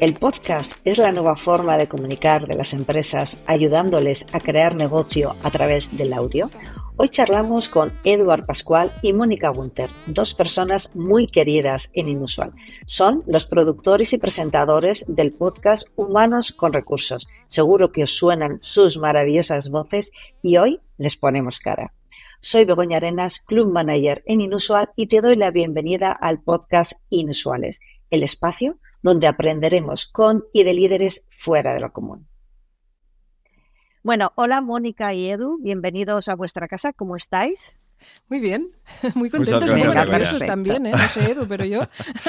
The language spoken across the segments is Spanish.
El podcast es la nueva forma de comunicar de las empresas ayudándoles a crear negocio a través del audio. Hoy charlamos con Eduard Pascual y Mónica Gunter, dos personas muy queridas en Inusual. Son los productores y presentadores del podcast Humanos con Recursos. Seguro que os suenan sus maravillosas voces y hoy les ponemos cara. Soy Begoña Arenas, Club Manager en Inusual y te doy la bienvenida al podcast Inusuales, el espacio donde aprenderemos con y de líderes fuera de lo común. Bueno, hola Mónica y Edu, bienvenidos a vuestra casa, ¿cómo estáis? Muy bien, muy contentos. Muy nerviosos también, ¿eh? no sé, Edu, pero yo.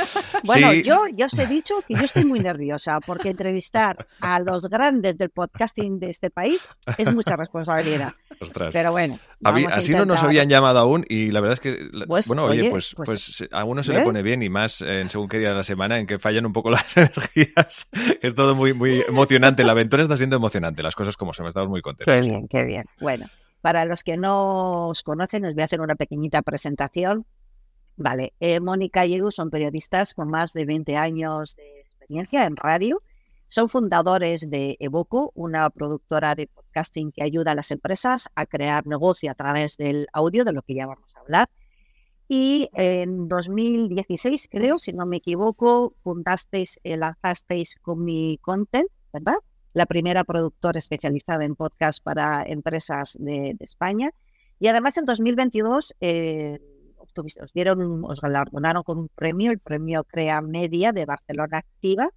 bueno, yo ya os he dicho que yo estoy muy nerviosa porque entrevistar a los grandes del podcasting de este país es mucha responsabilidad. Ostras. Pero bueno. así no nos habían llamado aún y la verdad es que, pues, bueno, oye, pues, pues, pues, a uno se le pone bien y más en según qué día de la semana en que fallan un poco las energías. es todo muy, muy emocionante. La aventura está siendo emocionante, las cosas como se me estamos muy contentos. Qué bien, qué bien. Bueno. Para los que no os conocen, os voy a hacer una pequeñita presentación. Vale, eh, Mónica y Edu son periodistas con más de 20 años de experiencia en radio. Son fundadores de Evoco, una productora de podcasting que ayuda a las empresas a crear negocio a través del audio, de lo que ya vamos a hablar. Y en 2016, creo, si no me equivoco, fundasteis, eh, lanzasteis con mi content, ¿verdad? La primera productora especializada en podcast para empresas de, España. Y además en 2022 eh, os, dieron, os galardonaron con un premio, el premio Crea Media de Barcelona Activa,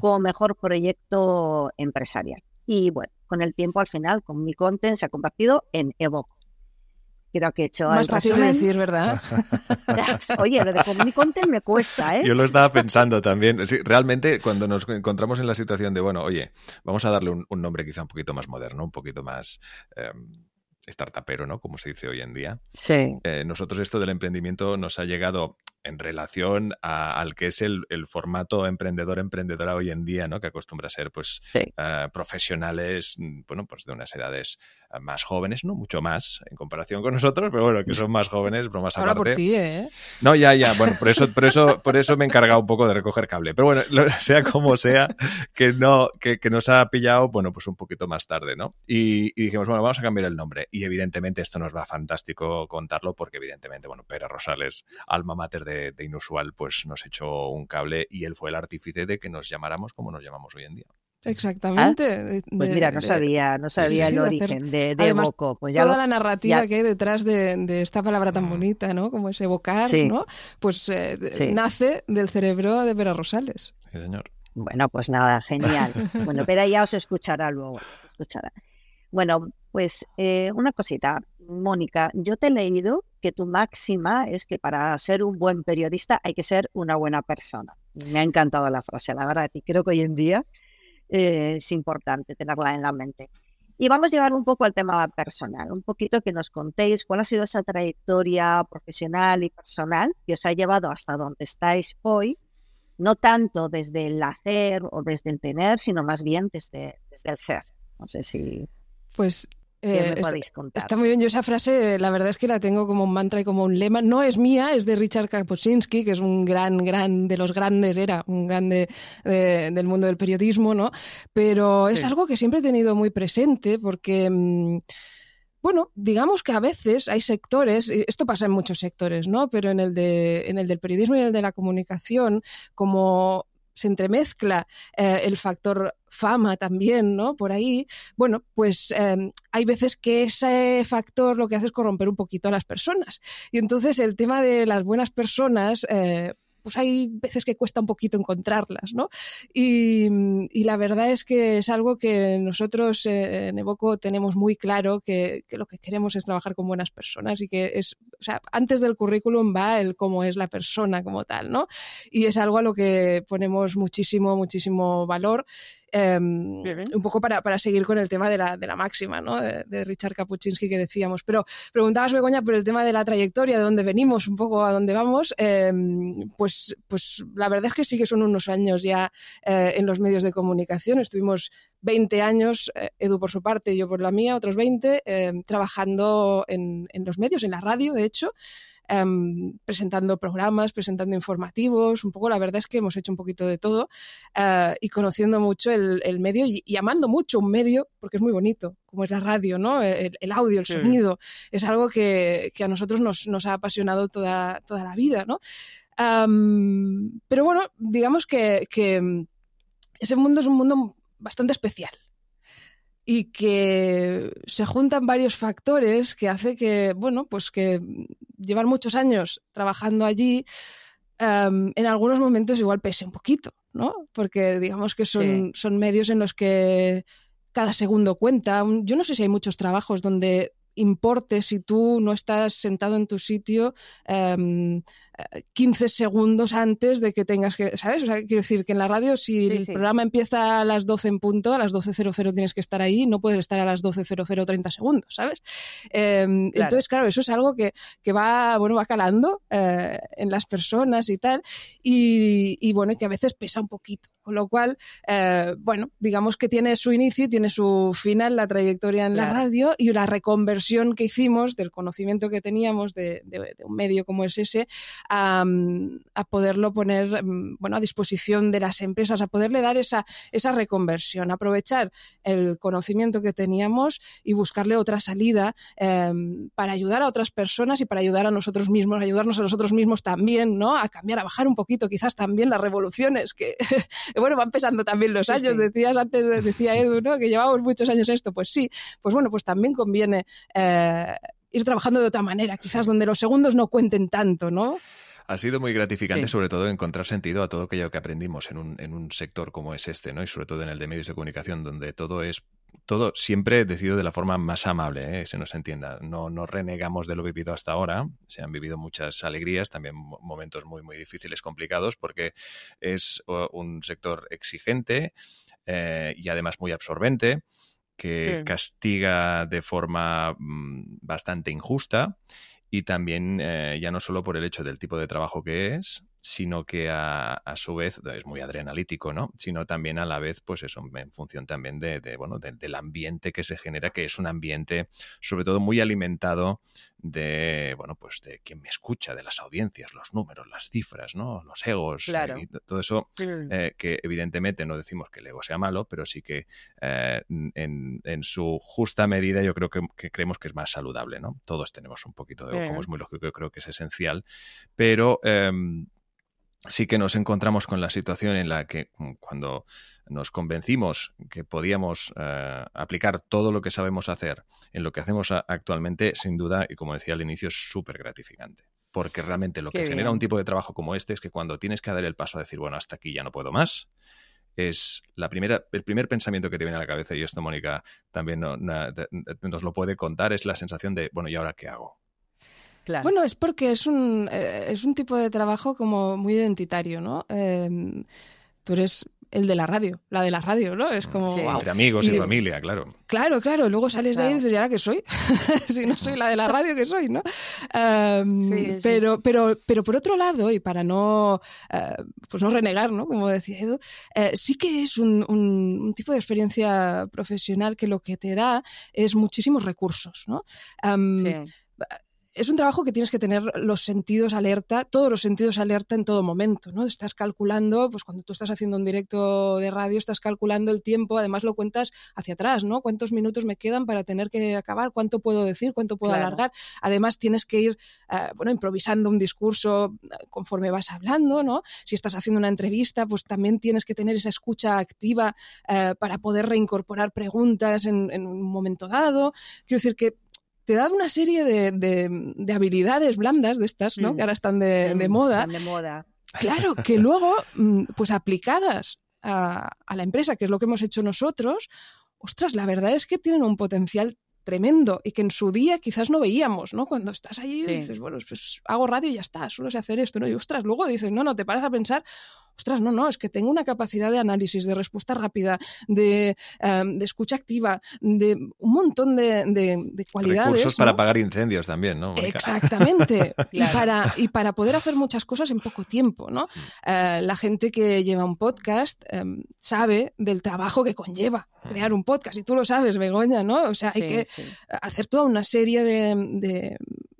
como mejor proyecto empresarial. Y bueno, con el tiempo al final, con mi content se ha convertido en Evoco creo que he hecho Más fácil de decir, ¿verdad? Oye, lo de Content me cuesta, ¿eh? Yo lo estaba pensando también. realmente cuando nos encontramos en la situación de, bueno, oye, vamos a darle un, nombre quizá un poquito más moderno, un poquito más... Em, startupero, ¿no? Como se dice hoy en día. Sí. Eh, nosotros esto del emprendimiento nos ha llegado en relación al que es el, formato emprendedor-emprendedora hoy en día, ¿no? Que acostumbra a ser, pues, eh, profesionales, mm, bueno, pues de unas edades eh, más jóvenes, no mucho más en comparación con nosotros, pero bueno, que son más jóvenes, bromas Ahora por ti, ¿eh? No, ya, ya, bueno, por eso, por eso, por eso me he encargado un poco de recoger cable. Pero bueno, sea como sea, que no, que, nos ha pillado, bueno, pues un poquito más tarde, ¿no? Y, dijimos, bueno, vamos a cambiar el nombre. Y evidentemente esto nos va fantástico contarlo, porque evidentemente, bueno, Pera Rosales, alma mater de de, Inusual, pues nos echó un cable y él fue el artífice de que nos llamáramos como nos llamamos hoy en día. Exactamente. Ah, pues mira, no sabía, no sabía el origen de, de Pues toda la narrativa que hay detrás de, esta palabra tan bonita, ¿no? Como es evocar, ¿no? Pues eh, nace del cerebro de Vera Rosales. Sí, señor. Bueno, pues nada, genial. bueno, pero ya os escuchará luego. Escuchará. Bueno, pues eh, una cosita, Mónica, yo te he leído que tu máxima es que para ser un buen periodista hay que ser una buena persona. Me ha encantado la frase, la verdad, y creo que hoy en día eh, es importante tenerla en la mente. Y vamos a llevar un poco al tema personal, un poquito que nos contéis cuál ha sido esa trayectoria profesional y personal que os ha llevado hasta donde estáis hoy, no tanto desde el hacer o desde el tener, sino más bien desde, desde el ser. No sé si... Pues eh, está, muy bien. Yo esa frase, la verdad es que la tengo como un mantra y como un lema. No es mía, es de Richard Kapuscinski, que es un gran, gran de los grandes, era un grande del mundo del periodismo, ¿no? Pero es algo que siempre he tenido muy presente porque... Mm, bueno, digamos que a veces hay sectores, esto pasa en muchos sectores, ¿no? Pero en el, de, en el del periodismo y en el de la comunicación, como se entremezcla eh, el factor fama también, ¿no? Por ahí, bueno, pues em, hay veces que ese factor lo que hace es corromper un poquito a las personas. Y entonces el tema de las buenas personas, eh, pues hay veces que cuesta un poquito encontrarlas, ¿no? Y, la verdad es que es algo que nosotros eh, en Evoco tenemos muy claro que, lo que queremos es trabajar con buenas personas y que es, o sea, antes del currículum va el cómo es la persona como tal, ¿no? Y es algo a lo que ponemos muchísimo, muchísimo valor Em, un poco para, para, seguir con el tema de la, de la máxima, ¿no? De, Richard Kapuczynski que decíamos. Pero preguntabas, Begoña, por el tema de la trayectoria, de dónde venimos, un poco a dónde vamos. Em, pues, pues la verdad es que sí que son unos años ya eh, en los medios de comunicación. Estuvimos 20 años, eh, Edu por su parte y yo por la mía, otros 20, em, trabajando en, en los medios, en la radio, de hecho. Em, presentando programas, presentando informativos, un poco la verdad es que hemos hecho un poquito de todo eh, y conociendo mucho el, medio y, amando mucho un medio porque es muy bonito, como es la radio, ¿no? El, audio, el sonido, es algo que, a nosotros nos, ha apasionado toda, toda la vida, ¿no? pero bueno, digamos que, que ese mundo es un mundo bastante especial y que se juntan varios factores que hace que, bueno, pues que llevar muchos años trabajando allí, em, en algunos momentos igual pese un poquito, ¿no? Porque digamos que son, son medios en los que cada segundo cuenta. Yo no sé si hay muchos trabajos donde importe si tú no estás sentado en tu sitio 15 em, segundos antes de que tengas que, ¿sabes? O sea, quiero decir que en la radio si el programa empieza a las 12 en punto, a las 12.00 tienes que estar ahí, no puedes estar a las 12.00 30 segundos, ¿sabes? Em, entonces, claro, eso es algo que, va, bueno, va calando eh, en las personas y tal, y, y bueno, que a veces pesa un poquito. Con lo cual, eh, bueno, digamos que tiene su inicio y tiene su final la trayectoria en la radio y la reconversión que hicimos del conocimiento que teníamos de, un medio como es ese a, poderlo poner mm, bueno, a disposición de las empresas, a poderle dar esa, esa reconversión, aprovechar el conocimiento que teníamos y buscarle otra salida em, para ayudar a otras personas y para ayudar a nosotros mismos, ayudarnos a nosotros mismos también, ¿no? A cambiar, a bajar un poquito quizás también las revoluciones que bueno, van pesando también los años. Decías antes, decía Edu, ¿no? Que llevamos muchos años esto. Pues sí, pues bueno, pues también conviene eh, ir trabajando de otra manera, quizás donde los segundos no cuenten tanto, ¿no? Ha sido muy gratificante, sobre todo, encontrar sentido a todo aquello que aprendimos en un, en un sector como es este, ¿no? Y sobre todo en el de medios de comunicación, donde todo es todo siempre decidido de la forma más amable, ¿eh? se nos entienda. No, no renegamos de lo vivido hasta ahora. Se han vivido muchas alegrías, también momentos muy, muy difíciles, complicados, porque es un sector exigente eh, y además muy absorbente que castiga de forma mm, bastante injusta y también eh, ya no solo por el hecho del tipo de trabajo que es, sino que a, su vez es muy adrenalítico, ¿no? Sino también a la vez, pues eso, en función también de, bueno, del ambiente que se genera, que es un ambiente sobre todo muy alimentado de, bueno, pues de quien me escucha, de las audiencias, los números, las cifras, ¿no? Los egos, y todo eso, eh, que evidentemente no decimos que el ego sea malo, pero sí que eh, en, su justa medida yo creo que, creemos que es más saludable, ¿no? Todos tenemos un poquito de ego, como es muy lógico, yo creo que es esencial, pero... Sí que nos encontramos con la situación en la que mm, cuando nos convencimos que podíamos eh, aplicar todo lo que sabemos hacer en lo que hacemos actualmente, sin duda, y como decía al inicio, es súper gratificante. Porque realmente lo que genera un tipo de trabajo como este es que cuando tienes que dar el paso a decir, bueno, hasta aquí ya no puedo más, es la primera, el primer pensamiento que te viene a la cabeza, y esto Mónica también nos lo puede contar, es la sensación de, bueno, ¿y ahora qué hago? Bueno, es porque es un, eh, es un tipo de trabajo como muy identitario, ¿no? Em, tú eres el de la radio, la de la radio, ¿no? Es como... Entre amigos y, familia, claro. Claro, claro. Luego sales de ahí y dices, ¿y ahora qué soy? si no soy la de la radio, ¿qué soy, no? Em, pero, pero, pero por otro lado, y para no, eh, pues no renegar, ¿no? Como decía Edu, eh, sí que es un, un, tipo de experiencia profesional que lo que te da es muchísimos recursos, ¿no? sí es un trabajo que tienes que tener los sentidos alerta, todos los sentidos alerta en todo momento, ¿no? Estás calculando, pues cuando tú estás haciendo un directo de radio, estás calculando el tiempo, además lo cuentas hacia atrás, ¿no? ¿Cuántos minutos me quedan para tener que acabar? ¿Cuánto puedo decir? ¿Cuánto puedo alargar? Además tienes que ir, eh, bueno, improvisando un discurso eh, conforme vas hablando, ¿no? Si estás haciendo una entrevista, pues también tienes que tener esa escucha activa eh, para poder reincorporar preguntas en, en un momento dado. Quiero decir que te da una serie de, habilidades blandas de estas, ¿no? Que ahora están de, moda. de moda. Claro, que luego, mm, pues aplicadas a, la empresa, que es lo que hemos hecho nosotros, ostras, la verdad es que tienen un potencial tremendo y que en su día quizás no veíamos, ¿no? Cuando estás allí dices, bueno, pues hago radio y ya está, solo sé hacer esto, ¿no? Y ostras, luego dices, no, no, te paras a pensar, ostras, no, no, es que tengo una capacidad de análisis, de respuesta rápida, de, em, escucha activa, de un montón de, cualidades. Recursos para apagar incendios también, ¿no? Exactamente. y, para, y para poder hacer muchas cosas en poco tiempo, ¿no? Mm. Eh, la gente que lleva un podcast em, sabe del trabajo que conlleva mm. crear un podcast, y tú lo sabes, Begoña, ¿no? O sea, hay que hacer toda una serie de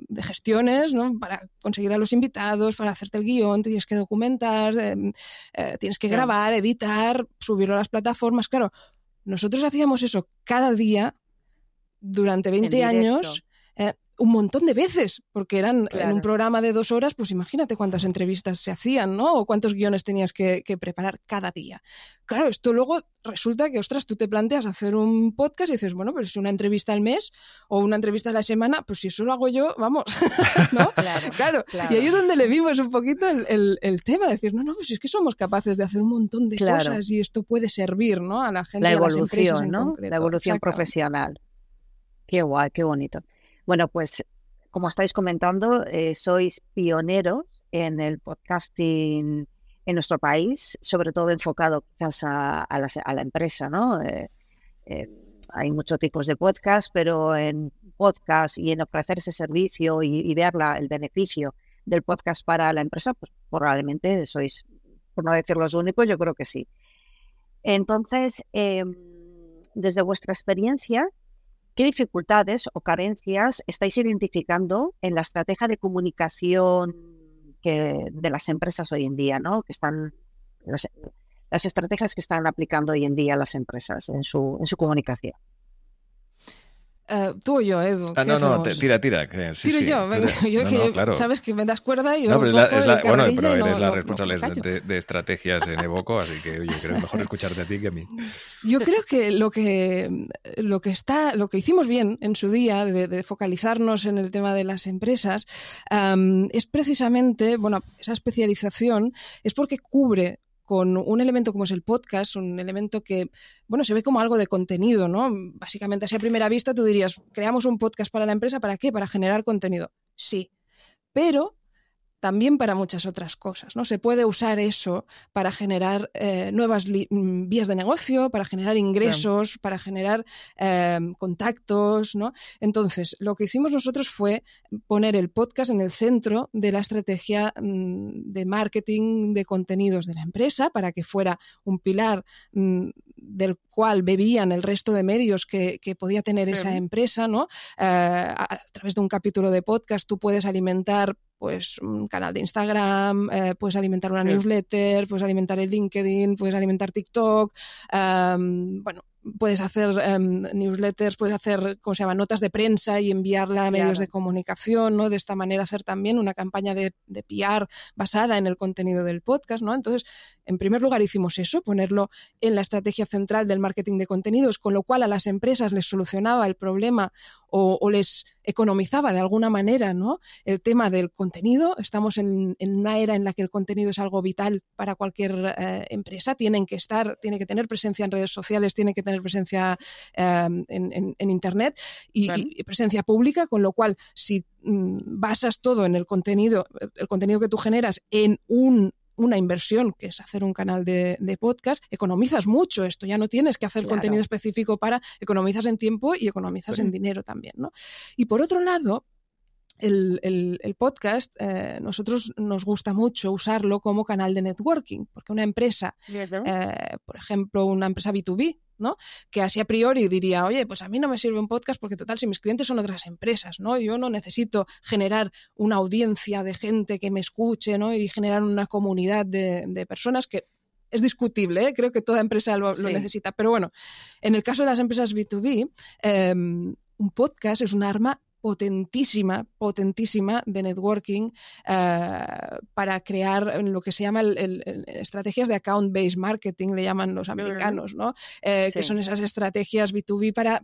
de gestiones, ¿no? Para conseguir a los invitados, para hacerte el guion, tienes que documentar, em, eh, tienes que grabar, editar, subirlo a las plataformas. Claro, nosotros hacíamos eso cada día durante 20 años un montón de veces, porque eran en un programa de dos horas, pues imagínate cuántas entrevistas se hacían, ¿no? O cuántos guiones tenías que, preparar cada día. Claro, esto luego resulta que, ostras, tú te planteas hacer un podcast y dices, bueno, pero si una entrevista al mes o una entrevista a la semana, pues si eso lo hago yo, vamos, ¿no? Claro, Y ahí es donde le vimos un poquito el, el, tema, decir, no, no, pues es que somos capaces de hacer un montón de cosas y esto puede servir, ¿no? A la gente, la evolución, a ¿no? La evolución profesional. Qué guay, qué bonito. Bueno, pues como estáis comentando, eh, sois pioneros en el podcasting en nuestro país, sobre todo enfocado quizás a, la, empresa, ¿no? Eh, eh, hay muchos tipos de podcast, pero en podcast y en ofrecer ese servicio y, ver el beneficio del podcast para la empresa, pues probablemente sois, por no decir los únicos, yo creo que sí. Entonces, em, desde vuestra experiencia, ¿Qué dificultades o carencias estáis identificando en la estrategia de comunicación que, de las empresas hoy en día, ¿no? Que están las, estrategias que están aplicando hoy en día las empresas en su, en su comunicación. Uh, tú o yo, Edu. Ah, no, no, tira, tira. Sí, Tiro yo, venga, yo no, que, no, claro. sabes que me das cuerda y yo. No, pero es la, bueno, pero eres la responsable de, de, estrategias en Evoco, así que oye, creo mejor escucharte a ti que a mí. Yo creo que lo que lo que está, lo que hicimos bien en su día de, de focalizarnos en el tema de las empresas um, es precisamente, bueno, esa especialización es porque cubre con un elemento como es el podcast, un elemento que, bueno, se ve como algo de contenido, ¿no? Básicamente, así a primera vista tú dirías, creamos un podcast para la empresa, ¿para qué? Para generar contenido. Sí, pero también para muchas otras cosas. ¿no? Se puede usar eso para generar eh, nuevas mm, vías de negocio, para generar ingresos, para generar em, contactos. ¿no? Entonces, lo que hicimos nosotros fue poner el podcast en el centro de la estrategia mm, de marketing de contenidos de la empresa para que fuera un pilar mm, del cual bebían el resto de medios que, podía tener esa empresa. ¿no? Eh, a través de un capítulo de podcast tú puedes alimentar pues un canal de Instagram, eh, puedes alimentar una newsletter, puedes alimentar el LinkedIn, puedes alimentar TikTok, bueno, puedes hacer em, newsletters, puedes hacer, ¿cómo se llama?, notas de prensa y enviarla a medios de comunicación, ¿no? De esta manera hacer también una campaña de, de, PR basada en el contenido del podcast, ¿no? Entonces, en primer lugar hicimos eso, ponerlo en la estrategia central del marketing de contenidos, con lo cual a las empresas les solucionaba el problema o, les economizaba de alguna manera, ¿no? El tema del contenido. Estamos en, una era en la que el contenido es algo vital para cualquier eh, empresa. Tienen que estar, tiene que tener presencia en redes sociales, tiene que tener presencia em, en, Internet y, presencia pública, con lo cual, si mm, basas todo en el contenido, el contenido que tú generas en un una inversión, que es hacer un canal de, podcast, economizas mucho esto, ya no tienes que hacer contenido específico para, economizas en tiempo y economizas en dinero también, ¿no? Y por otro lado, el, podcast, eh, nosotros nos gusta mucho usarlo como canal de networking, porque una empresa, eh, por ejemplo, una empresa B2B, ¿no? Que así a priori diría, oye, pues a mí no me sirve un podcast porque total, si mis clientes son otras empresas, ¿no? Yo no necesito generar una audiencia de gente que me escuche, ¿no? Y generar una comunidad de, personas que es discutible, ¿eh? creo que toda empresa lo, necesita. Pero bueno, en el caso de las empresas B2B, em, un podcast es un arma potentísima, potentísima de networking eh, para crear lo que se llama estrategias de account-based marketing, le llaman los americanos, ¿no? Eh, que son esas estrategias B2B para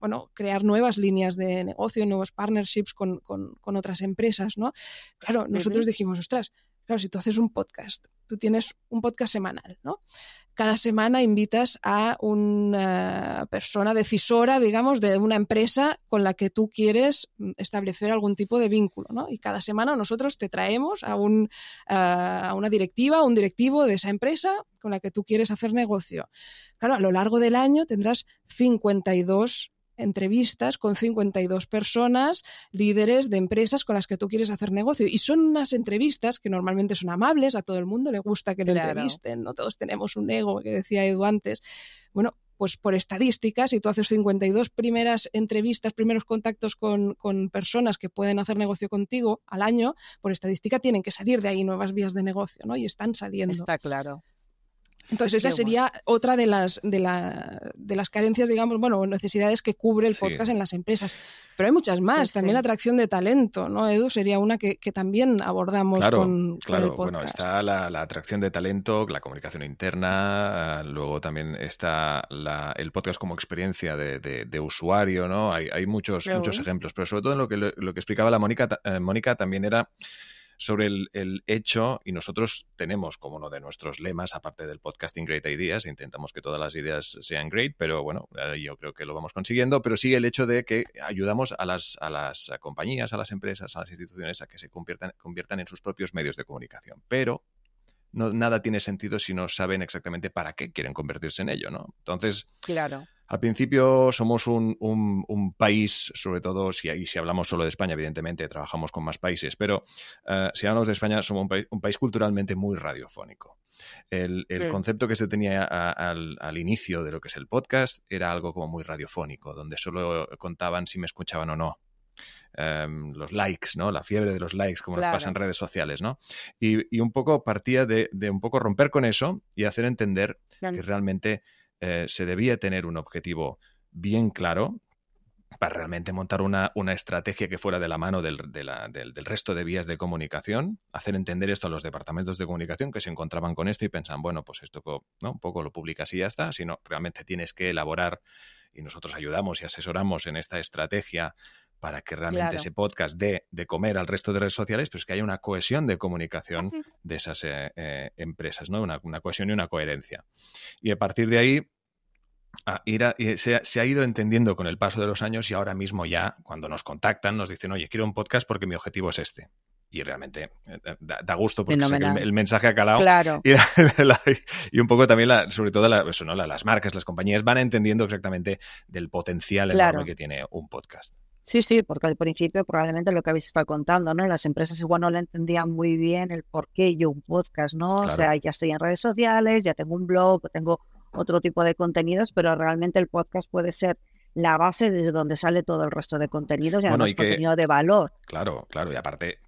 bueno, crear nuevas líneas de negocio, nuevos partnerships con, otras empresas, ¿no? Claro, nosotros dijimos, ostras, claro, si tú haces un podcast, tú tienes un podcast semanal, ¿no? Cada semana invitas a una persona decisora, digamos, de una empresa con la que tú quieres establecer algún tipo de vínculo, ¿no? Y cada semana nosotros te traemos a, un, a una directiva, un directivo de esa empresa con la que tú quieres hacer negocio. Claro, a lo largo del año tendrás 52 entrevistas con 52 personas, líderes de empresas con las que tú quieres hacer negocio. Y son unas entrevistas que normalmente son amables, a todo el mundo le gusta que le entrevisten, no todos tenemos un ego, que decía Edu antes. Bueno, pues por estadísticas, si tú haces 52 primeras entrevistas, primeros contactos con, con personas que pueden hacer negocio contigo al año, por estadística tienen que salir de ahí nuevas vías de negocio, ¿no? Y están saliendo. Está claro. Entonces, esa sería otra de las, de, la, de las carencias, digamos, bueno, necesidades que cubre el podcast en las empresas. Pero hay muchas más. también la atracción de talento, ¿no, Edu? Sería una que, también abordamos con, claro. el podcast. Bueno, está la, atracción de talento, la comunicación interna, luego también está el podcast como experiencia de, usuario, ¿no? Hay, hay muchos, muchos ejemplos, pero sobre todo en lo que, lo que explicaba la Mónica, eh, Mónica también era sobre el, hecho, y nosotros tenemos como uno de nuestros lemas, aparte del podcasting Great Ideas, intentamos que todas las ideas sean great, pero bueno, yo creo que lo vamos consiguiendo, pero sí el hecho de que ayudamos a las, a las compañías, a las empresas, a las instituciones a que se conviertan, conviertan en sus propios medios de comunicación. Pero no, nada tiene sentido si no saben exactamente para qué quieren convertirse en ello, ¿no? Entonces, claro. Al principio somos un, un, país, sobre todo si, ahí, si hablamos solo de España, evidentemente trabajamos con más países, pero uh, si hablamos de España, somos un, país, un país culturalmente muy radiofónico. El, el concepto que se tenía al, al, inicio de lo que es el podcast era algo como muy radiofónico, donde solo contaban si me escuchaban o no. Um, los likes, ¿no? La fiebre de los likes, como claro. nos pasa en redes sociales, ¿no? Y, y un poco partía de, de, un poco romper con eso y hacer entender que realmente eh, se debía tener un objetivo bien claro para realmente montar una, una estrategia que fuera de la mano del, del, del, resto de vías de comunicación, hacer entender esto a los departamentos de comunicación que se encontraban con esto y pensaban, bueno, pues esto ¿no? un poco lo publicas y ya está, sino realmente tienes que elaborar y nosotros ayudamos y asesoramos en esta estrategia para que realmente claro. ese podcast dé de comer al resto de redes sociales, pues que haya una cohesión de comunicación de esas eh, eh, empresas, ¿no? Una, una, cohesión y una coherencia. Y a partir de ahí, a ir a, se, se, ha ido entendiendo con el paso de los años y ahora mismo ya, cuando nos contactan, nos dicen, oye, quiero un podcast porque mi objetivo es este y realmente eh, da, da gusto porque el, el, mensaje ha calado claro. y, la, y, un poco también la, sobre todo la, eso, ¿no? las marcas, las compañías van entendiendo exactamente del potencial claro. enorme que tiene un podcast. Sí, sí, porque al principio probablemente lo que habéis estado contando, ¿no? Las empresas igual no le entendían muy bien el por qué yo un podcast, ¿no? Claro. O sea, ya estoy en redes sociales, ya tengo un blog, tengo otro tipo de contenidos, pero realmente el podcast puede ser la base desde donde sale todo el resto de contenidos y además bueno, y que, contenido de valor. Claro, claro, y aparte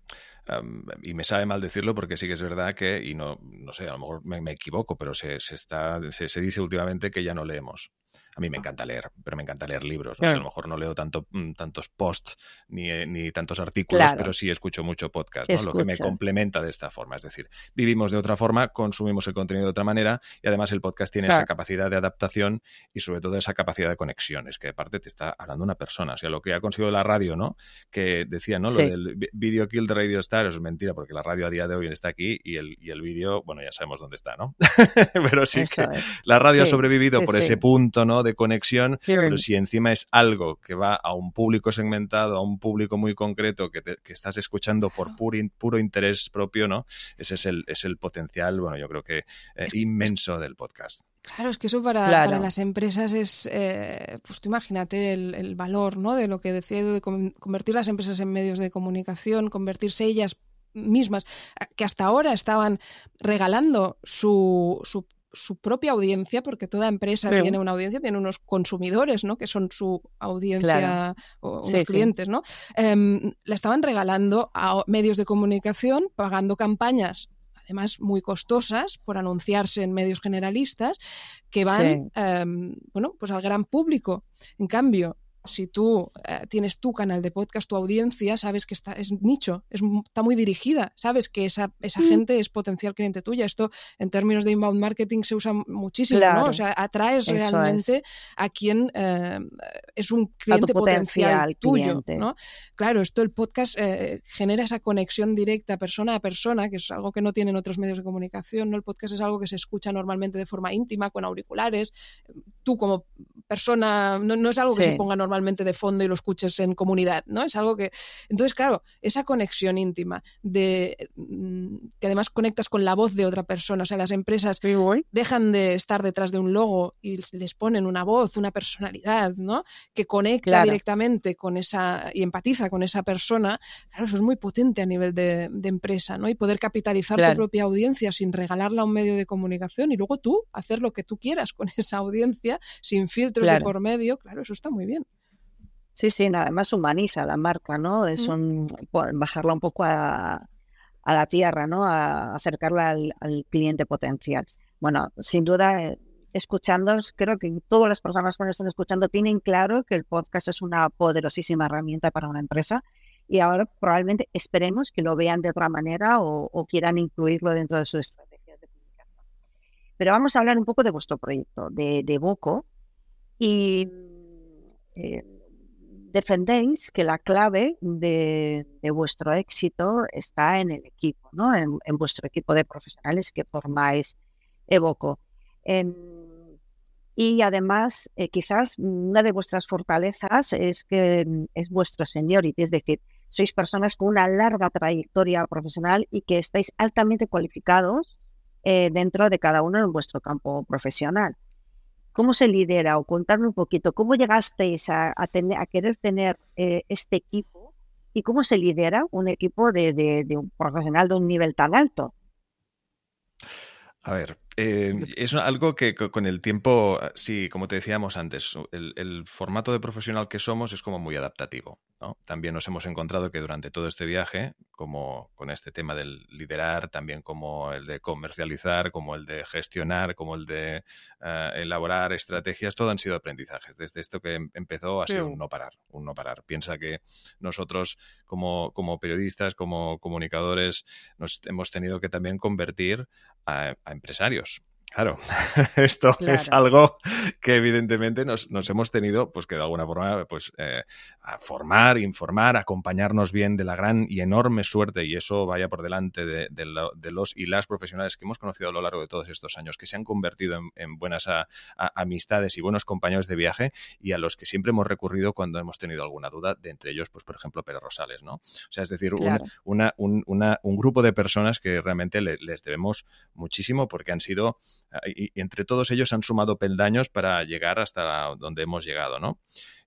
Um, y me sabe mal decirlo porque sí que es verdad que, y no, no sé, a lo mejor me, me equivoco, pero se, se está, se, se, dice últimamente que ya no leemos. A mí me encanta leer, pero me encanta leer libros. ¿no? Claro. O sea, a lo mejor no leo tanto, mm, tantos posts ni, eh, ni tantos artículos, claro. pero sí escucho mucho podcast, ¿no? lo que me complementa de esta forma. Es decir, vivimos de otra forma, consumimos el contenido de otra manera y además el podcast tiene claro. esa capacidad de adaptación y sobre todo esa capacidad de conexiones, que aparte te está hablando una persona. O sea, lo que ha conseguido la radio, ¿no? Que decía, ¿no? Sí. Lo del video kill de Radio Star es mentira porque la radio a día de hoy está aquí y el, y el vídeo, bueno, ya sabemos dónde está, ¿no? pero sí Eso que es. la radio sí. ha sobrevivido sí, por ese punto, ¿no? De conexión, pero si encima es algo que va a un público segmentado, a un público muy concreto que, te, que estás escuchando por puro, puro, interés propio, ¿no? Ese es el, es el potencial, bueno, yo creo que eh, inmenso del podcast. Claro, es que eso para, claro. para las empresas es, eh, pues tú imagínate el, el, valor, ¿no? De lo que decía de convertir las empresas en medios de comunicación, convertirse ellas mismas, que hasta ahora estaban regalando su, su su propia audiencia, porque toda empresa sí. tiene una audiencia, tiene unos consumidores, ¿no? Que son su audiencia claro. o unos sí, clientes, sí. ¿no? Eh, la estaban regalando a medios de comunicación, pagando campañas además muy costosas por anunciarse en medios generalistas que van eh, bueno pues al gran público en cambio si tú eh, tienes tu canal de podcast, tu audiencia, sabes que está, es nicho, es, está muy dirigida, sabes que esa, esa mm. gente es potencial cliente tuya. Esto en términos de inbound marketing se usa muchísimo, claro. ¿no? O sea, atraes Eso realmente es. a quien eh, es un cliente potencial tuyo, cliente. ¿no? Claro, esto el podcast eh, genera esa conexión directa persona a persona, que es algo que no tienen otros medios de comunicación, ¿no? El podcast es algo que se escucha normalmente de forma íntima, con auriculares. Tú como persona, no, es algo que se ponga normalmente de fondo y lo escuches en comunidad, ¿no? Es algo que... Entonces, claro, esa conexión íntima de mm, que además conectas con la voz de otra persona, o sea, las empresas dejan de estar detrás de un logo y les ponen una voz, una personalidad, ¿no? Que conecta directamente con esa y empatiza con esa persona, claro, eso es muy potente a nivel de, empresa, ¿no? Y poder capitalizar tu propia audiencia sin regalarla a un medio de comunicación y luego tú hacer lo que tú quieras con esa audiencia sin de por medio, claro, eso está muy bien. Sí, sí, además humaniza la marca, ¿no? Es un, bajarla un poco a, la tierra, ¿no? A acercarla al, cliente potencial. Bueno, sin duda, eh, escuchándonos, creo que todas las personas que nos están escuchando tienen claro que el podcast es una poderosísima herramienta para una empresa y ahora probablemente esperemos que lo vean de otra manera o, quieran incluirlo dentro de su estrategia de comunicación. Pero vamos a hablar un poco de vuestro proyecto, de, de Boco, y eh, defendéis que la clave de, vuestro éxito está en el equipo, ¿no? en, vuestro equipo de profesionales que formáis Evoco. y además, eh, quizás una de vuestras fortalezas es que mm, es vuestro seniority, es decir, sois personas con una larga trayectoria profesional y que estáis altamente cualificados eh, dentro de cada uno en vuestro campo profesional. ¿Cómo se lidera? O contarme un poquito, ¿cómo llegasteis a, querer tener eh, este equipo y cómo se lidera un equipo de, un profesional de un nivel tan alto? A ver, eh, es algo que con el tiempo, sí, como te decíamos antes, el, formato de profesional que somos es como muy adaptativo. También nos hemos encontrado que durante todo este viaje, como con este tema del liderar, también como el de comercializar, como el de gestionar, como el de eh, elaborar estrategias, todo han sido aprendizajes. Desde esto que em, empezó ha sido un no parar, un no parar. Piensa que nosotros como, como periodistas, como comunicadores, nos hemos tenido que también convertir a empresarios. Claro, esto es algo que evidentemente nos, hemos tenido pues que de alguna forma pues eh, a formar, informar, acompañarnos bien de la gran y enorme suerte y eso vaya por delante de, los y las profesionales que hemos conocido a lo largo de todos estos años, que se han convertido en, buenas amistades y buenos compañeros de viaje y a los que siempre hemos recurrido cuando hemos tenido alguna duda, de entre ellos pues por ejemplo Pérez Rosales, ¿no? O sea, es decir, una, un, grupo de personas que realmente les debemos muchísimo porque han sido y, entre todos ellos han sumado peldaños para llegar hasta donde hemos llegado, ¿no?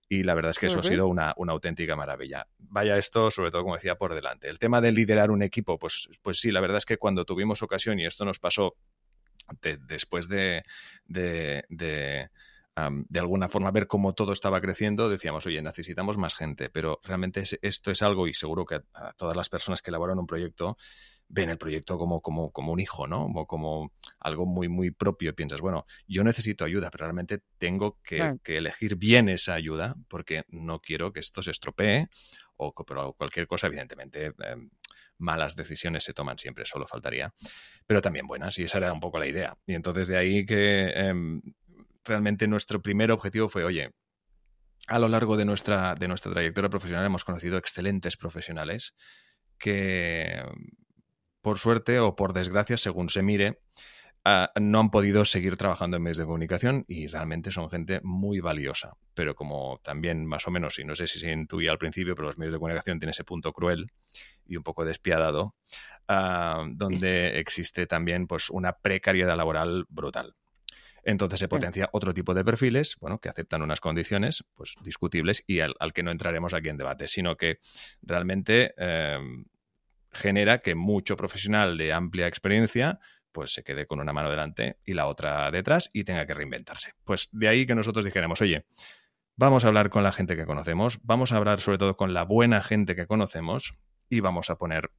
Y la verdad es que eso ha sido una, auténtica maravilla. Vaya esto, sobre todo, como decía, por delante. El tema de liderar un equipo, pues, pues sí, la verdad es que cuando tuvimos ocasión, y esto nos pasó después de, de, de alguna forma ver cómo todo estaba creciendo, decíamos, oye, necesitamos más gente, pero realmente esto es algo, y seguro que a, todas las personas que elaboran un proyecto ven el proyecto como, como, como un hijo, ¿no? Como, como, algo muy, muy propio. Piensas, bueno, yo necesito ayuda, pero realmente tengo que, elegir bien esa ayuda porque no quiero que esto se estropee o pero cualquier cosa, evidentemente. Em, malas decisiones se toman siempre, solo faltaría, pero también buenas, y esa era un poco la idea. Y entonces de ahí que em, realmente nuestro primer objetivo fue, oye, a lo largo de nuestra, de nuestra trayectoria profesional hemos conocido excelentes profesionales que por suerte o por desgracia, según se mire, ah, no han podido seguir trabajando en medios de comunicación y realmente son gente muy valiosa. Pero como también más o menos, y no sé si se intuía al principio, pero los medios de comunicación tienen ese punto cruel y un poco despiadado, ah, donde existe también pues, una precariedad laboral brutal. Entonces se potencia otro tipo de perfiles, bueno, que aceptan unas condiciones, pues discutibles y al, que no entraremos aquí en debate, sino que realmente em, genera que mucho profesional de amplia experiencia pues se quede con una mano delante y la otra detrás y tenga que reinventarse. Pues de ahí que nosotros dijéramos, oye, vamos a hablar con la gente que conocemos, vamos a hablar sobre todo con la buena gente que conocemos y vamos a poner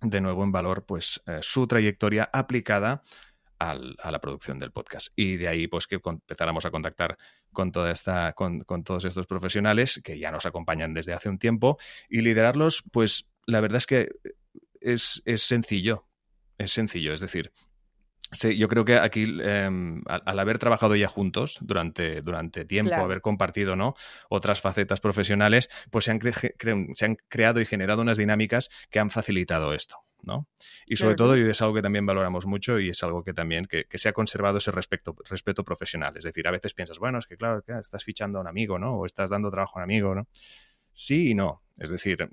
de nuevo en valor pues eh, su trayectoria aplicada a la producción del podcast. Y de ahí, pues, que empezáramos a contactar con toda esta, con, con, todos estos profesionales que ya nos acompañan desde hace un tiempo y liderarlos, pues, la verdad es que es, sencillo. Es sencillo. Es decir, yo creo que aquí, em, al, haber trabajado ya juntos durante, durante tiempo, haber compartido ¿no? otras facetas profesionales, pues se han, se han creado y generado unas dinámicas que han facilitado esto. ¿no? Y sobre todo, y es algo que también valoramos mucho y es algo que también, que, se ha conservado ese respeto, respeto profesional. Es decir, a veces piensas, bueno, es que claro, estás fichando a un amigo, ¿no? O estás dando trabajo a un amigo, ¿no? Sí y no. Es decir,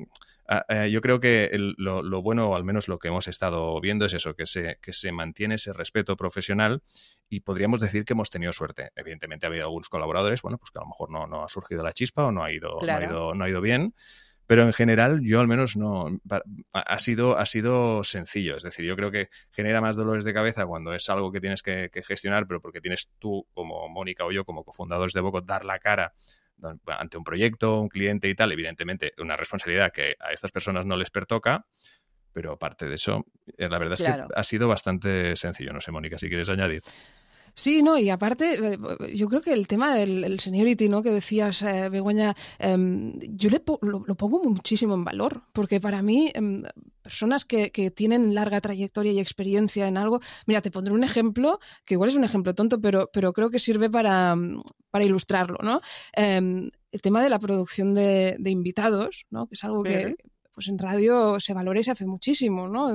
eh, yo creo que lo, bueno, o al menos lo que hemos estado viendo, es eso, que se, que se mantiene ese respeto profesional y podríamos decir que hemos tenido suerte. Evidentemente ha habido algunos colaboradores, bueno, pues que a lo mejor no, no ha surgido la chispa o no ha ido, no, ha ido no ha ido bien, pero en general yo al menos no ha sido ha sido sencillo es decir yo creo que genera más dolores de cabeza cuando es algo que tienes que, gestionar pero porque tienes tú como Mónica o yo como cofundadores de Boco dar la cara ante un proyecto, un cliente y tal, evidentemente una responsabilidad que a estas personas no les pertoca, pero aparte de eso, eh, la verdad es que ha sido bastante sencillo. No sé, Mónica, si quieres añadir. Sí, no, y aparte, eh, yo creo que el tema del seniority, ¿no? Que decías, eh, Begoña, em, yo le lo, pongo muchísimo en valor, porque para mí, em, personas que, tienen larga trayectoria y experiencia en algo, mira, te pondré un ejemplo, que igual es un ejemplo tonto, pero, pero creo que sirve para, para ilustrarlo, ¿no? Em, el tema de la producción de, invitados, ¿no? Que es algo que, pues en radio se valora y se hace muchísimo, ¿no?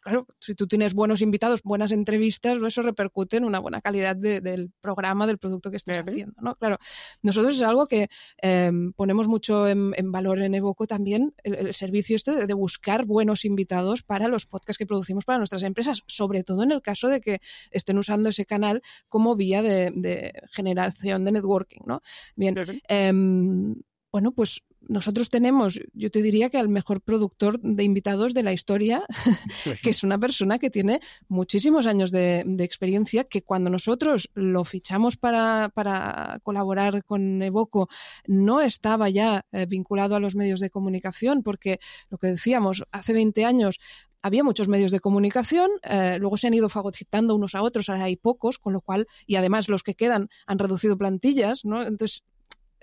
Claro, si tú tienes buenos invitados, buenas entrevistas, eso repercute en una buena calidad del programa, del producto que estés haciendo, ¿no? Claro, nosotros es algo que em, ponemos mucho en, valor en Evoco también, el, servicio este de, buscar buenos invitados para los podcasts que producimos para nuestras empresas, sobre todo en el caso de que estén usando ese canal como vía de, generación de networking, ¿no? Bien, em, bueno, pues nosotros tenemos, yo te diría que al mejor productor de invitados de la historia, que es una persona que tiene muchísimos años de, experiencia, que cuando nosotros lo fichamos para, colaborar con Evoco, no estaba ya eh, vinculado a los medios de comunicación, porque lo que decíamos, hace 20 años había muchos medios de comunicación, eh, luego se han ido fagocitando unos a otros, ahora hay pocos, con lo cual, y además los que quedan han reducido plantillas, ¿no? Entonces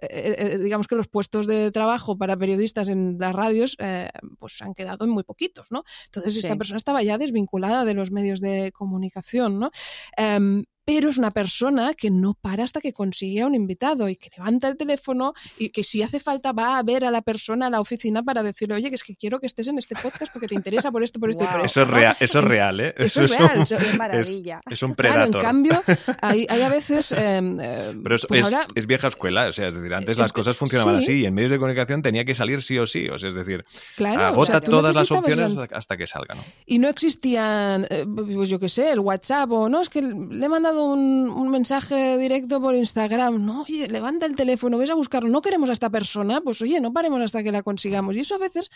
eh, eh, digamos que los puestos de trabajo para periodistas en las radios eh, pues han quedado en muy poquitos, ¿no? Entonces esta persona estaba ya desvinculada de los medios de comunicación, ¿no? Em, pero es una persona que no para hasta que consigue a un invitado y que levanta el teléfono y que si hace falta va a ver a la persona a la oficina para decirle, oye, que es que quiero que estés en este podcast porque te interesa por esto, por esto y por esto. Eso es real, eso es real, ¿eh? Eso, es real. Es, maravilla. Es, un predator. Claro, en cambio, hay, hay a veces... Em, em, pero pues es, vieja escuela, o sea, es decir, antes las cosas funcionaban así y en medios de comunicación tenía que salir sí o sí, o sea, es decir, claro, agota todas las opciones hasta que salga, ¿no? Y no existían, eh, pues yo qué sé, el WhatsApp o no, es que le he mandado un mensaje directo por Instagram, no, oye, levanta el teléfono, ves a buscarlo, no queremos a esta persona, pues oye, no paremos hasta que la consigamos. Y eso a veces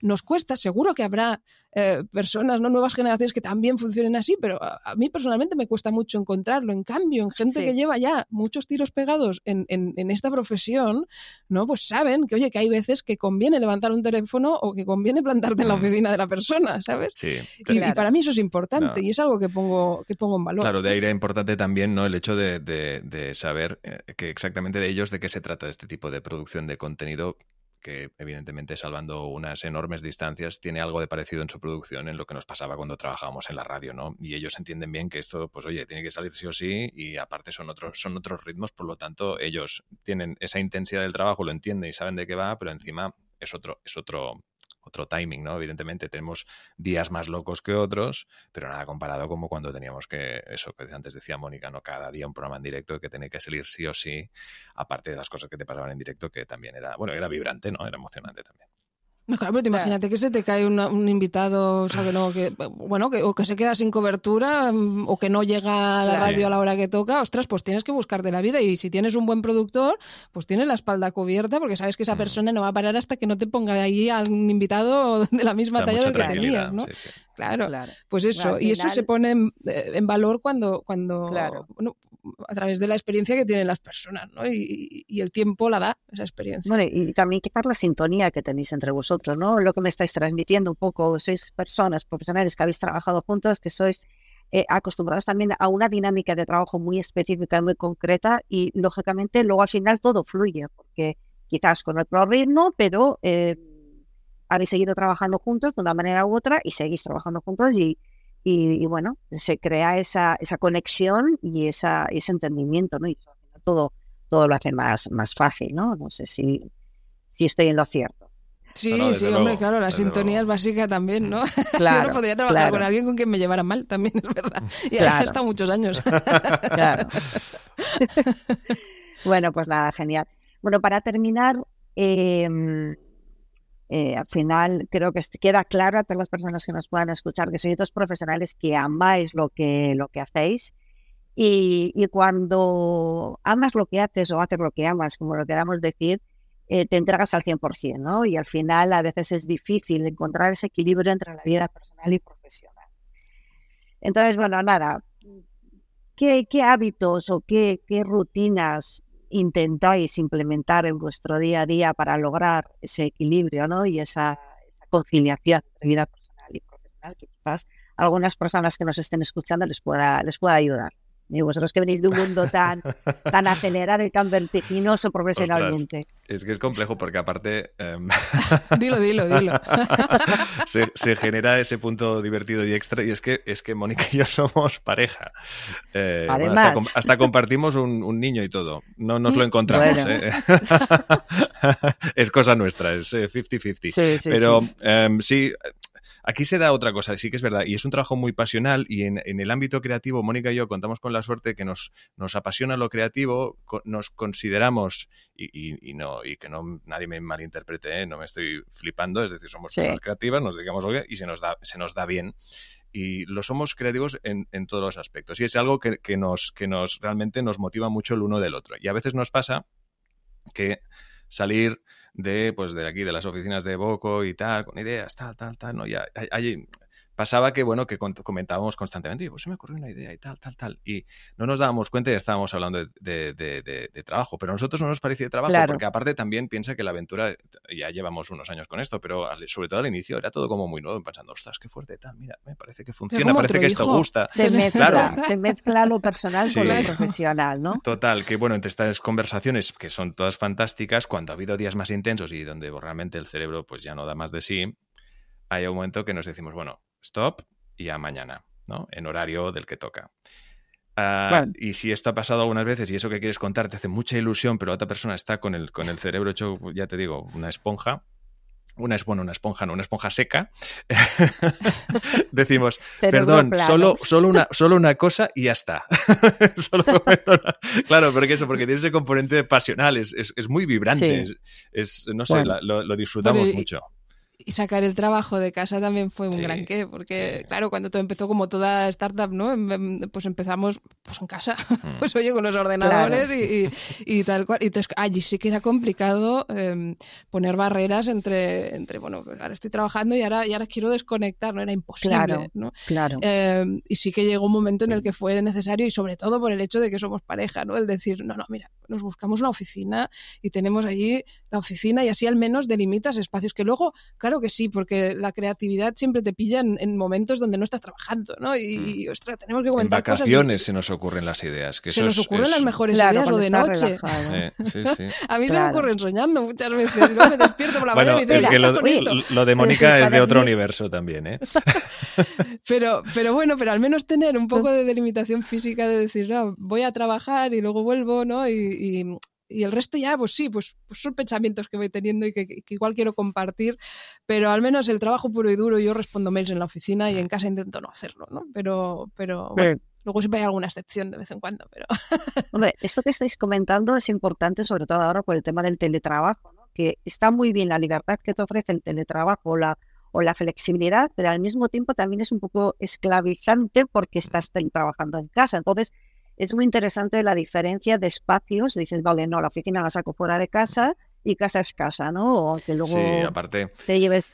nos cuesta, seguro que habrá eh, personas, no nuevas generaciones que también funcionen así, pero a, mí personalmente me cuesta mucho encontrarlo. En cambio, en gente que lleva ya muchos tiros pegados en, en, esta profesión, ¿no? Pues saben que, oye, que hay veces que conviene levantar un teléfono o que conviene plantarte en la mm. oficina de la persona, ¿sabes? Sí, y, para mí eso es importante y es algo que pongo, que pongo en valor. Claro, de ahí era importante también, ¿no? El hecho de, de, de saber eh, que exactamente de ellos de qué se trata este tipo de producción de contenido que evidentemente salvando unas enormes distancias, tiene algo de parecido en su producción en lo que nos pasaba cuando trabajábamos en la radio, ¿no? Y ellos entienden bien que esto, pues oye, tiene que salir sí o sí y aparte son otros, son otros ritmos, por lo tanto ellos tienen esa intensidad del trabajo, lo entienden y saben de qué va, pero encima es otro, es otro, otro timing, ¿no? Evidentemente tenemos días más locos que otros, pero nada comparado como cuando teníamos que, eso que antes decía Mónica, ¿no? Cada día un programa en directo que tenía que salir sí o sí, aparte de las cosas que te pasaban en directo, que también era, bueno, era vibrante, ¿no? Era emocionante también. Claro, pero imagínate que se te cae un invitado, o sea, que no, que, bueno, que, o que se queda sin cobertura, mm, o que no llega a la radio a la hora que toca, ostras, pues tienes que buscarte la vida. Y si tienes un buen productor, pues tienes la espalda cubierta, porque sabes que esa persona no va a parar hasta que no te ponga ahí a un invitado de la misma talla del que tenías, ¿no? Claro, pues eso, y eso se pone en, eh, valor cuando, cuando a través de la experiencia que tienen las personas, ¿no? Y, el tiempo la da, esa experiencia. Bueno, y también quitar la sintonía que tenéis entre vosotros, ¿no? Lo que me estáis transmitiendo un poco, seis personas profesionales que habéis trabajado juntos, que sois eh, acostumbrados también a una dinámica de trabajo muy específica, y muy concreta, y lógicamente luego al final todo fluye, porque quizás con otro ritmo, pero eh, habéis seguido trabajando juntos de una manera u otra y seguís trabajando juntos y, y, bueno, se crea esa, esa conexión y esa, ese entendimiento, ¿no? Y todo, todo lo hace más, más fácil, ¿no? No sé si, si estoy en lo cierto. Sí, sí, hombre, claro, la sintonía es básica también, ¿no? Claro, Yo no podría trabajar con alguien con quien me llevara mal, también es verdad. Y ha estado muchos años. claro. bueno, pues nada, genial. Bueno, para terminar, em, eh, al final creo que queda claro a todas las personas que nos puedan escuchar que sois dos profesionales que amáis lo que, lo que hacéis y, y, cuando amas lo que haces o haces lo que amas, como lo queramos decir, eh, te entregas al 100%, ¿no? Y al final a veces es difícil encontrar ese equilibrio entre la vida personal y profesional. Entonces, bueno, nada, ¿qué, qué hábitos o qué, qué rutinas intentáis implementar en vuestro día a día para lograr ese equilibrio ¿no? y esa, conciliación de vida personal y profesional que quizás algunas personas que nos estén escuchando les pueda, les pueda ayudar. Y vosotros que venís de un mundo tan, tan acelerado y tan vertiginoso profesionalmente. es que es complejo porque aparte... Em, dilo, dilo, dilo. se, genera ese punto divertido y extra y es que, es que Mónica y yo somos pareja. Eh, hasta, compartimos un, niño y todo. No nos lo encontramos. ¿eh? es cosa nuestra, es 50-50. Eh, Pero em, sí, Aquí se da otra cosa, sí que es verdad, y es un trabajo muy pasional y en, el ámbito creativo, Mónica y yo contamos con la suerte que nos, nos apasiona lo creativo, nos consideramos, y, no, y que no nadie me malinterprete, ¿eh? no me estoy flipando, es decir, somos personas creativas, nos lo que, y se nos da, se nos da bien y lo somos creativos en, todos los aspectos. Y es algo que, que, nos, que nos realmente nos motiva mucho el uno del otro. Y a veces nos pasa que salir de, pues, de aquí, de las oficinas de Boco y tal, con ideas, tal, tal, tal, ¿no? Ya hay, pasaba que, bueno, que comentábamos constantemente, pues se me ocurrió una idea y tal, tal, tal. Y no nos dábamos cuenta y estábamos hablando de, trabajo. Pero a nosotros no nos parecía trabajo, porque aparte también piensa que la aventura, ya llevamos unos años con esto, pero sobre todo al inicio era todo como muy nuevo, pensando, ostras, qué fuerte, tal, mira, me parece que funciona, parece que esto gusta. Se mezcla, se mezcla lo personal con lo profesional, ¿no? Total, que bueno, entre estas conversaciones, que son todas fantásticas, cuando ha habido días más intensos y donde realmente el cerebro pues ya no da más de sí, hay un momento que nos decimos, bueno, stop y a mañana, ¿no? En horario del que toca. Ah, y si esto ha pasado algunas veces y eso que quieres contar te hace mucha ilusión, pero otra persona está con el, con el cerebro hecho, ya te digo, una esponja, una, bueno, una esponja, no, una esponja seca, decimos, perdón, solo, solo, una, solo una cosa y ya está. claro, porque eso, porque tiene ese componente pasional, es, es, muy vibrante, es, no sé, lo, disfrutamos mucho y sacar el trabajo de casa también fue un gran qué, porque claro, cuando todo empezó como toda startup, ¿no? Em, em, pues empezamos pues en casa, mm. pues oye, con los ordenadores y, tal cual. Y entonces allí sí que era complicado em, poner barreras entre, entre, bueno, pues ahora estoy trabajando y ahora, y ahora quiero desconectar, ¿no? Era imposible, claro, ¿no? Claro. y sí que llegó un momento en el que fue necesario y sobre todo por el hecho de que somos pareja, ¿no? El decir, no, no, mira, nos buscamos una oficina y tenemos allí la oficina y así al menos delimitas espacios que luego, claro, Claro que sí, porque la creatividad siempre te pilla en, momentos donde no estás trabajando, ¿no? Y, mm. ostras, tenemos que comentar En vacaciones se nos ocurren las ideas. Que se nos ocurren las mejores ideas o de noche. A mí se me ocurren soñando muchas veces. Y luego me despierto por la mañana y me digo, lo, lo, de Mónica es de otro universo también, ¿eh? pero, pero bueno, pero al menos tener un poco de delimitación física de decir, no, voy a trabajar y luego vuelvo, ¿no? y, y el resto ya, pues sí, pues, pues, son pensamientos que voy teniendo y que, igual quiero compartir, pero al menos el trabajo puro y duro, yo respondo mails en la oficina y en casa intento no hacerlo, ¿no? Pero, pero luego siempre hay alguna excepción de vez en cuando, pero... Hombre, esto que estáis comentando es importante, sobre todo ahora por el tema del teletrabajo, ¿no? que está muy bien la libertad que te ofrece el teletrabajo la, o la flexibilidad, pero al mismo tiempo también es un poco esclavizante porque estás trabajando en casa. Entonces, es muy interesante la diferencia de espacios. Dices, vale, no, la oficina la saco fuera de casa y casa es casa, ¿no? O que luego sí, aparte, te lleves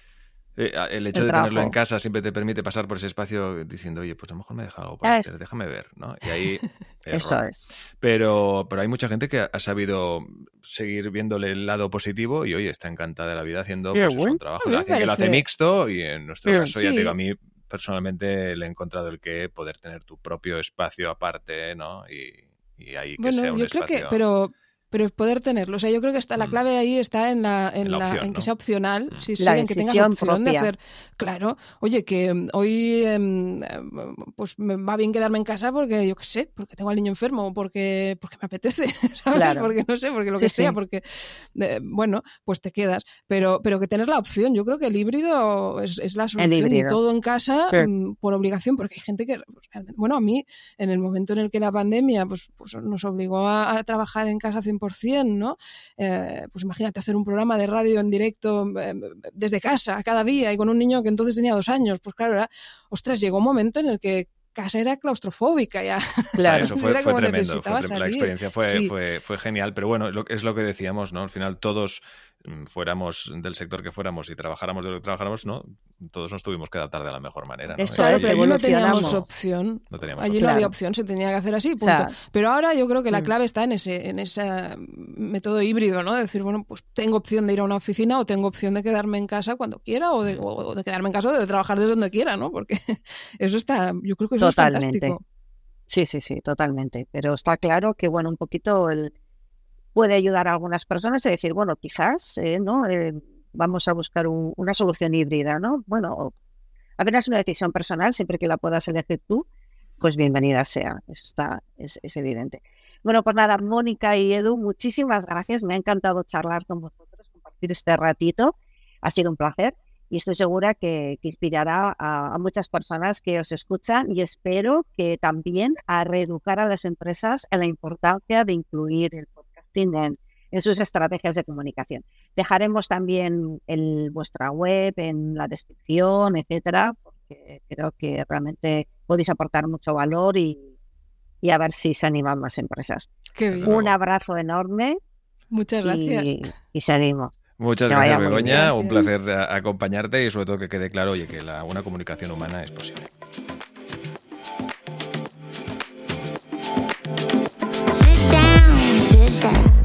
eh, el hecho de tenerlo en casa siempre te permite pasar por ese espacio diciendo, oye, pues a lo mejor me deja algo para hacer, déjame ver, ¿no? Y ahí... Eso es. Pero, pero hay mucha gente que ha sabido seguir viéndole el lado positivo y, oye, está encantada de la vida haciendo pues, un trabajo que lo hace mixto y en nuestro caso, ya te digo, a mí personalmente le he encontrado el que poder tener tu propio espacio aparte, ¿no? Y, ahí que sea un yo espacio... creo que, pero pero poder tenerlo. O sea, yo creo que está, la mm. clave ahí está en, la, en, la, en que sea opcional, mm. sí, sí, en que tengas opción de hacer. Claro, oye, que mm, hoy em, pues me va bien quedarme en casa porque yo qué sé, porque tengo al niño enfermo, porque, porque me apetece, ¿sabes? Porque no sé, porque lo que sea, porque eh, bueno, pues te quedas. Pero, pero que tener la opción, yo creo que el híbrido es, es la solución y todo en casa por obligación, porque hay gente que, pues, bueno, a mí, en el momento en el que la pandemia pues, pues nos obligó a, a trabajar en casa 100%, ¿no? Eh, pues imagínate hacer un programa de radio en directo eh, desde casa cada día y con un niño que entonces tenía dos años, pues claro, era, ostras, llegó un momento en el que casa era claustrofóbica ya. Claro, eso fue, tremendo. la experiencia fue, fue, fue, genial, pero bueno, es lo que decíamos, ¿no? Al final todos fuéramos del sector que fuéramos y trabajáramos de lo que trabajáramos, ¿no? Todos nos tuvimos que adaptar de la mejor manera. ¿no? Eso es, allí no teníamos opción. allí no había opción, se tenía que hacer así, punto. pero ahora yo creo que la mm. clave está en ese, en ese método híbrido, ¿no? De decir, bueno, pues tengo opción de ir a una oficina o tengo opción de quedarme en casa cuando quiera o de, mm. quedarme en casa o de trabajar desde donde quiera, ¿no? Porque eso está, yo creo que eso Totalmente. es fantástico. Sí, sí, sí, totalmente. Pero está claro que, bueno, un poquito el, puede ayudar a algunas personas a decir, bueno, quizás, eh, ¿no? Eh, vamos a buscar una solución híbrida, ¿no? Bueno, apenas una decisión personal, siempre que la puedas elegir tú, pues bienvenida sea, eso está, es, evidente. Bueno, pues nada, Mónica y Edu, muchísimas gracias, me ha encantado charlar con vosotros, compartir este ratito, ha sido un placer y estoy segura que, inspirará a, a, muchas personas que os escuchan y espero que también a reeducar a las empresas en la importancia de incluir el en, sus estrategias de comunicación. Dejaremos también el, vuestra web en la descripción, etcétera, porque creo que realmente podéis aportar mucho valor y, a ver si se animan más empresas. Un abrazo enorme. Muchas gracias. Y, seguimos. Muchas gracias, Begoña. Un placer acompañarte y sobre todo que quede claro oye, que la, una comunicación humana es posible. is that?